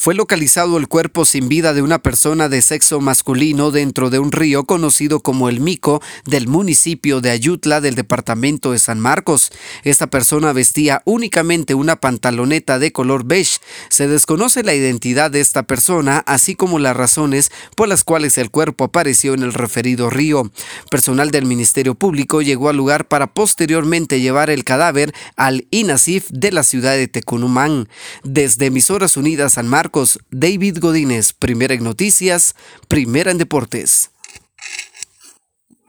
Fue localizado el cuerpo sin vida de una persona de sexo masculino dentro de un río conocido como el Mico del municipio de Ayutla del departamento de San Marcos. Esta persona vestía únicamente una pantaloneta de color beige. Se desconoce la identidad de esta persona, así como las razones por las cuales el cuerpo apareció en el referido río. Personal del Ministerio Público llegó al lugar para posteriormente llevar el cadáver al INASIF de la ciudad de Tecunumán. Desde Emisoras Unidas San Marcos, David Godínez, primera en noticias, primera en deportes.